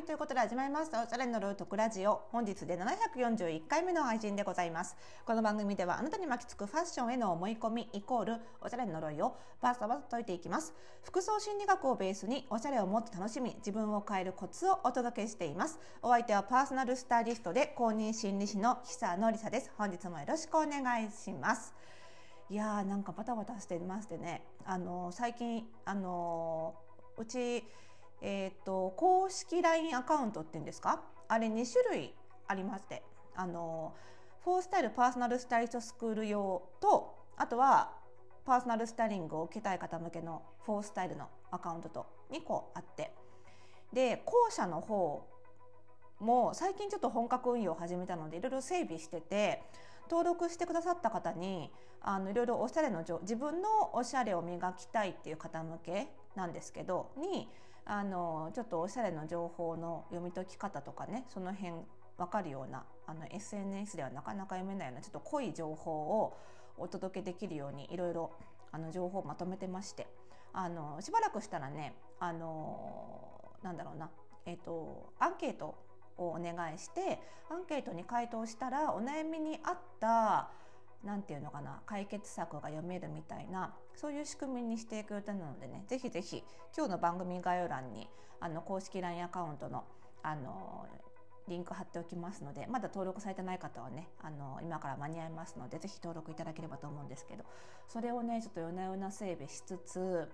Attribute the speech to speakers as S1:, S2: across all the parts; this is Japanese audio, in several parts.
S1: はいということで始まりましたおしゃれのルートクラジオ。本日で741回目の配信でございます。この番組ではあなたに巻きつくファッションへの思い込みイコールおしゃれの呪いをバサバサ解いていきます。服装心理学をベースにおしゃれをもっと楽しみ自分を変えるコツをお届けしています。お相手はパーソナルスタイリストで公認心理師の久野里沙です。本日もよろしくお願いします。いやーなんかバタバタしてましてね。あのー、最近あのー、うちえーと、公式 LINE アカウントっていうんですか？あれ2種類ありましてあのフォースタイルパーソナルスタイリストスクール用とあとはパーソナルスタイリングを受けたい方向けのフォースタイルのアカウントと2個あってで後者の方も最近ちょっと本格運用を始めたのでいろいろ整備してて登録してくださった方にあのいろいろおしゃれの自分のおしゃれを磨きたいっていう方向けなんですけどにあのちょっとおしゃれの情報の読み解き方とかねその辺分かるようなあの SNS ではなかなか読めないようなちょっと濃い情報をお届けできるようにいろいろあの情報をまとめてましてあのしばらくしたらねあのなんだろうな、えーと、アンケートをお願いしてアンケートに回答したらお悩みに合った何て言うのかな解決策が読めるみたいなそういう仕組みにしていく予定なのでねぜひぜひ今日の番組概要欄にあの公式 LINE アカウントのあのリンク貼っておきますのでまだ登録されてない方はねあの今から間に合いますのでぜひ登録いただければと思うんですけどそれをねちょっと夜な夜な整備しつつ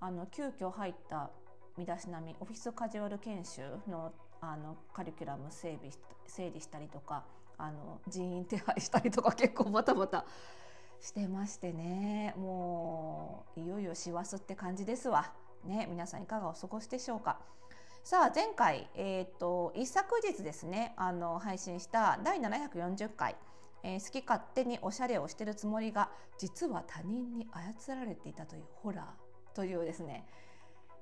S1: あの急遽入った身だしなみオフィスカジュアル研修のあのカリキュラム整備整理したりとかあの人員手配したりとか結構バタバタしてましてねもういよいよ師走って感じですわ。ね皆さんいかがお過ごしでしょうか。さあ前回、えーと、一昨日ですねあの配信した第740回、えー、好き勝手におしゃれをしてるつもりが実は他人に操られていたというホラーというですね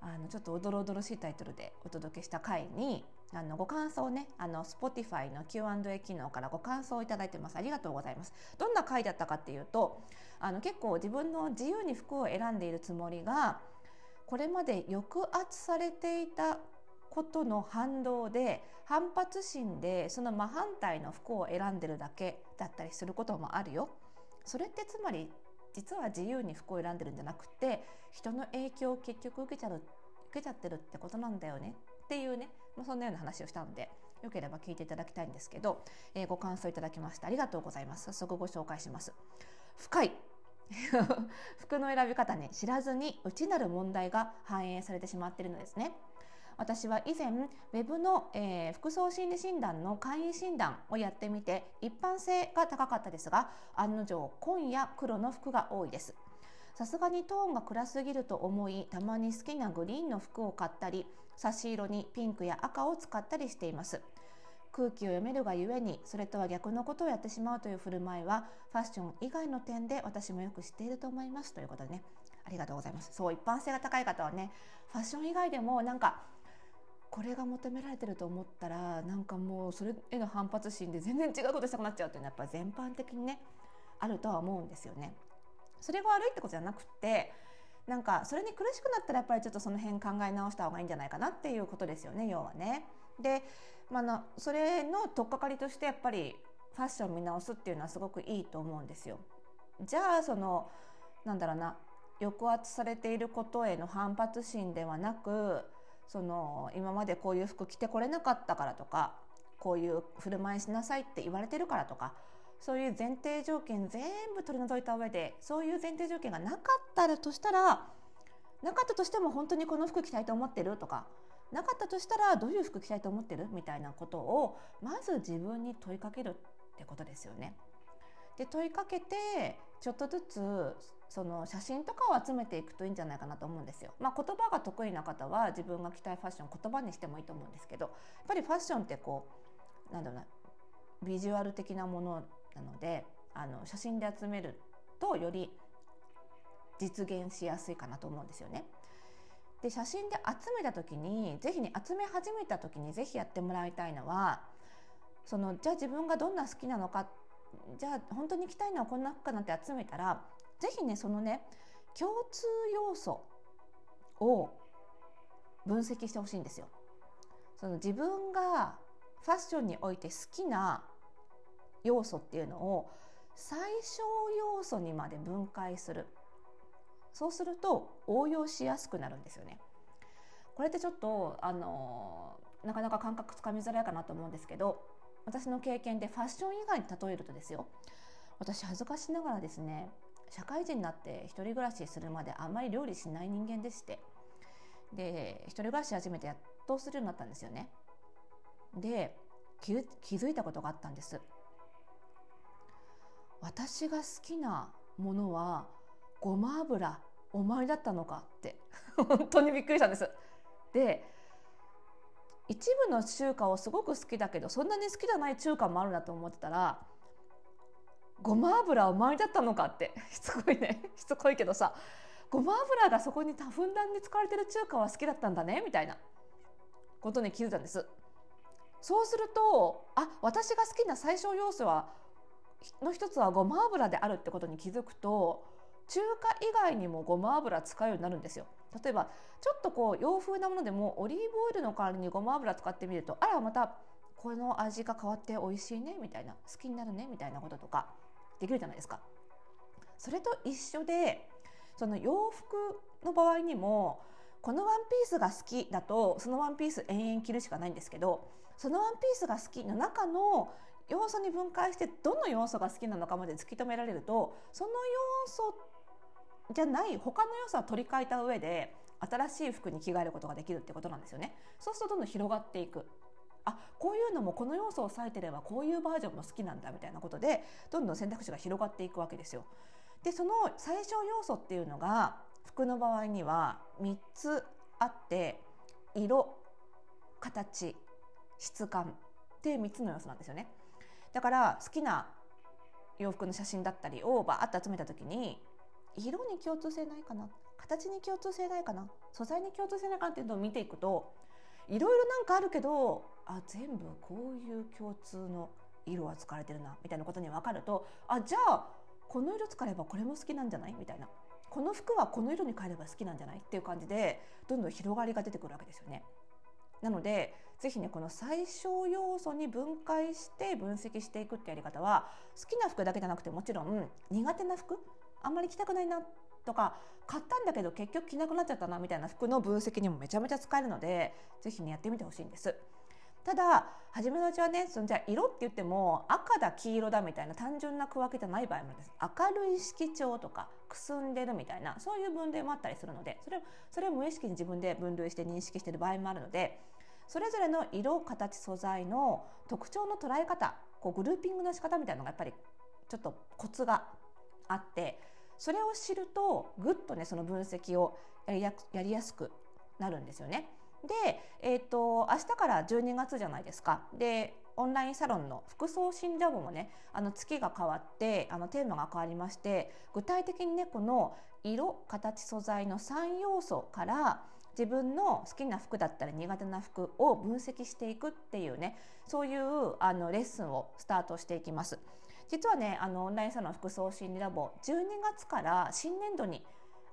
S1: あのちょっとおどろおどろしいタイトルでお届けした回にあのご感想をねあの Spotify の Q&A 機能からご感想をいただいてますありがとうございますどんな回だったかっていうとあの結構自分の自由に服を選んでいるつもりがこれまで抑圧されていたことの反動で反発心でその真反対の服を選んでるだけだったりすることもあるよ。それってつまり実は自由に服を選んでるんじゃなくて人の影響を結局受けちゃう受けちゃってるってことなんだよねっていうね、まあ、そんなような話をしたのでよければ聞いていただきたいんですけど、えー、ご感想いただきましてありがとうございます。早速ご紹介します。深い。服の選び方ね知らずに内なる問題が反映されてしまっているのですね。私は以前ウェブの、えー、服装心理診断の会員診断をやってみて一般性が高かったですが案の定紺や黒の服が多いです。さすがにトーンが暗すぎると思いたまに好きなグリーンの服を買ったり差し色にピンクや赤を使ったりしています。空気を読めるがゆえにそれとは逆のことをやってしまうという振る舞いはファッション以外の点で私もよく知っていると思います。ということでね。ありがとうございます。そう一般性が高い方はねファッション以外でもなんかこれが求められてると思ったらなんかもうそれへの反発心で全然違うことしたくなっちゃうっていうのはやっぱ全般的にねあるとは思うんですよね。それが悪いってことじゃなくてなんかそれに苦しくなったらやっぱりちょっとその辺考え直した方がいいんじゃないかなっていうことですよね要はね。で、まあ、それの取っかかりとしてやっぱりファッション見直すっていうのはすごくいいと思うんですよ。じゃあそのなんだろうな抑圧されていることへの反発心ではなくその今までこういう服着てこれなかったからとかこういう振る舞いしなさいって言われてるからとかそういう前提条件全部取り除いた上でそういう前提条件がなかったらとしたらなかったとしても本当にこの服着たいと思ってるとかなかったとしたらどういう服着たいと思ってる？みたいなことをまず自分に問いかけるってことですよね。で問いかけてちょっとずつその写真とかを集めていくといいんじゃないかなと思うんですよ。まあ、言葉が得意な方は自分が着たいファッション言葉にしてもいいと思うんですけどやっぱりファッションってこうなんだろうなビジュアル的なものなのであの写真で集めるとより実現しやすいかなと思うんですよね。で写真で集めた時に是非ね集め始めた時に是非やってもらいたいのはそのじゃあ自分がどんな好きなのかじゃあ本当に着たいのはこんな服かなって集めたら是非ねそのね共通要素を分析してほしいんですよ。その自分がファッションにおいて好きな要素っていうのを最小要素にまで分解する。そうすると応用しやすくなるんですよね。これってちょっとあのなかなか感覚つかみづらいかなと思うんですけど私の経験でファッション以外に例えるとですよ。私恥ずかしながらですね社会人になって一人暮らしするまであんまり料理しない人間でして。で一人暮らし始めてやっとするようになったんですよね。で気づいたことがあったんです。私が好きなものはごま油お前だったのかって 本当にびっくりしたんです。で一部の中華をすごく好きだけどそんなに好きじゃない中華もあるなと思ってたらごま油お前だったのかって しつこいね。しつこいけどさごま油がそこにふんだんに使われてる中華は好きだったんだねみたいなことに気づいたんです。そうするとあ私が好きな最小要素はの一つはごま油であるってことに気づくと中華以外にもごま油使うようになるんですよ例えばちょっとこう洋風なものでもオリーブオイルの代わりにごま油使ってみるとあらまたこの味が変わって美味しいねみたいな好きになるねみたいなこととかできるじゃないですか。それと一緒でその洋服の場合にもこのワンピースが好きだとそのワンピース延々着るしかないんですけどそのワンピースが好きの中の要素に分解してどの要素が好きなのかまで突き止められるとその要素じゃない他の要素は取り替えた上で新しい服に着替えることができるってことなんですよね。そうするとどんどん広がっていく。あこういうのもこの要素を割いてればこういうバージョンも好きなんだみたいなことでどんどん選択肢が広がっていくわけですよ。でその最小要素っていうのが服の場合には3つあって色形質感って3つの要素なんですよね。だから好きな洋服の写真だったりをバーッと集めた時に色に共通性ないかな？形に共通性ないかな？素材に共通性ないかなっていうのを見ていくといろいろなんかあるけどあ全部こういう共通の色は使われてるなみたいなことに分かるとあじゃあこの色使えばこれも好きなんじゃない？みたいな。この服はこの色に変えれば好きなんじゃない？っていう感じでどんどん広がりが出てくるわけですよね。なのでぜひねこの最小要素に分解して分析していくってやり方は好きな服だけじゃなくてもちろん苦手な服あんまり着たくないなとか買ったんだけど結局着なくなっちゃったなみたいな服の分析にもめちゃめちゃ使えるのでぜひねやってみてほしいんです。ただ初めのうちはねそのじゃあ色って言っても赤だ黄色だみたいな単純な区分けじゃない場合もあるんです明るい色調とかくすんでるみたいなそういう分類もあったりするのでそれそれを無意識に自分で分類して認識してる場合もあるのでそれぞれの色形素材の特徴の捉え方こうグルーピングの仕方みたいなのがやっぱりちょっとコツがあってそれを知るとぐっとねその分析をやりやすくなるんですよね。で、えーと、明日から12月じゃないですか。でオンラインサロンの服装診ラボもねあの月が変わってあのテーマが変わりまして具体的にねこの色形素材の3要素から自分の好きな服だったり苦手な服を分析していくっていうねそういうあのレッスンをスタートしていきます。実はねあのオンラインサロン服装心理ラボ12月から新年度に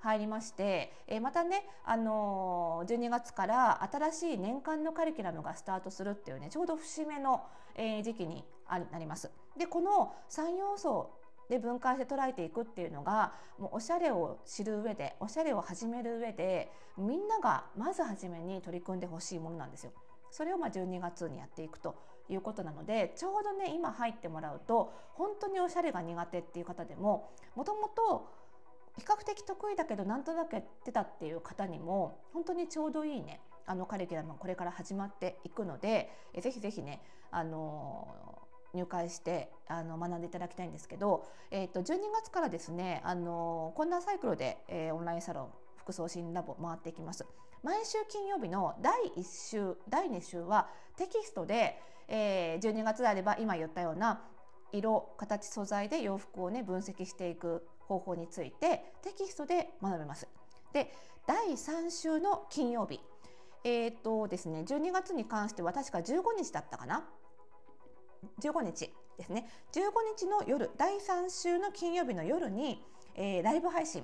S1: 入りまして、え、またね、あの、12月から新しい年間のカリキュラムがスタートするっていうねちょうど節目の、え、時期になります。でこの3要素で分解して捉えていくっていうのがもうおしゃれを知る上でおしゃれを始める上でみんながまず初めに取り組んでほしいものなんですよ。それをま12月にやっていくということなのでちょうどね今入ってもらうと本当におしゃれが苦手っていう方でももともと比較的得意だけどなんとなくやってたっていう方にも本当にちょうどいいねあのカリキュラムがこれから始まっていくのでえぜひぜひねあの入会してあの学んでいただきたいんですけど、えー、と12月からですねあのこんなサイクルで、えー、オンラインサロン服装診ラボ回っていきます。毎週金曜日の第1週第2週はテキストで、えー、12月であれば今言ったような色形素材で洋服をね分析していく方法についてテキストで学べます。で第3週の金曜日えー、っとですね12月に関しては確か15日だったかな15日ですね15日の夜第3週の金曜日の夜に、えー、ライブ配信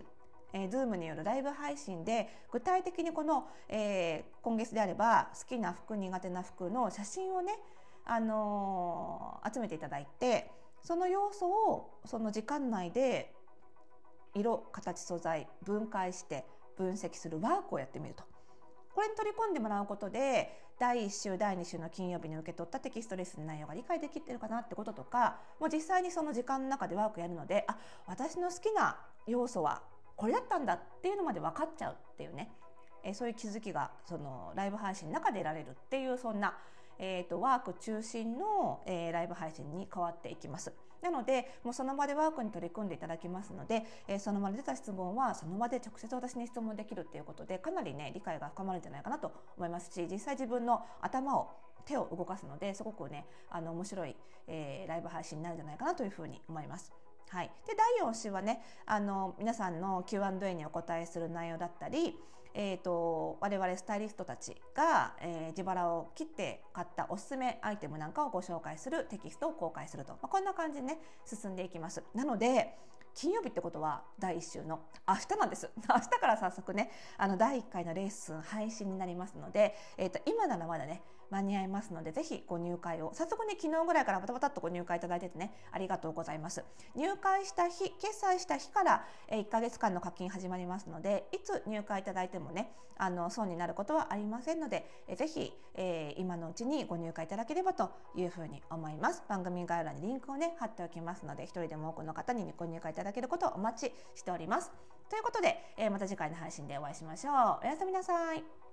S1: えー、Zoom によるライブ配信で具体的にこの、えー、今月であれば好きな服苦手な服の写真をね、あのー、集めていただいてその要素をその時間内で色形素材分解して分析するワークをやってみると。これに取り込んでもらうことで第1週第2週の金曜日に受け取ったテキストレッスンの内容が理解できてるかなってこととかもう実際にその時間の中でワークやるのであ私の好きな要素はこれだったんだっていうのまで分かっちゃうっていうね、え、そういう気づきがそのライブ配信の中で得られるっていうそんな、えーと、ワーク中心の、えー、ライブ配信に変わっていきます。なのでもうその場でワークに取り組んでいただきますので、えー、その場で出た質問はその場で直接私に質問できるっていうことでかなりね理解が深まるんじゃないかなと思いますし実際自分の頭を手を動かすのですごくねあの面白い、えー、ライブ配信になるんじゃないかなというふうに思います。はい、で第4週はねあの皆さんの Q&A にお答えする内容だったり、えーと、我々スタイリストたちが、えー、自腹を切って買ったおすすめアイテムなんかをご紹介するテキストを公開すると、まあ、こんな感じでね進んでいきます。なので金曜日ってことは第1週の明日なんです。明日から早速ね、あの第1回のレッスン配信になりますので、えっ、ー、と、今ならまだね、間に合いますので、ぜひご入会を、早速ね、昨日ぐらいからバタバタっとご入会いただいててね、ありがとうございます。入会した日、決済した日から、え1ヶ月間の課金始まりますので、いつ入会いただいてもね、あの、損になることはありませんので、えぜひ、えー、今のうちにご入会いただければというふうに思います。番組概要欄にリンクをね、貼っておきますので、一人でも多くの方にご入会いただけることをお待ちしております。ということで、えー、また次回の配信でお会いしましょう。おやすみなさい。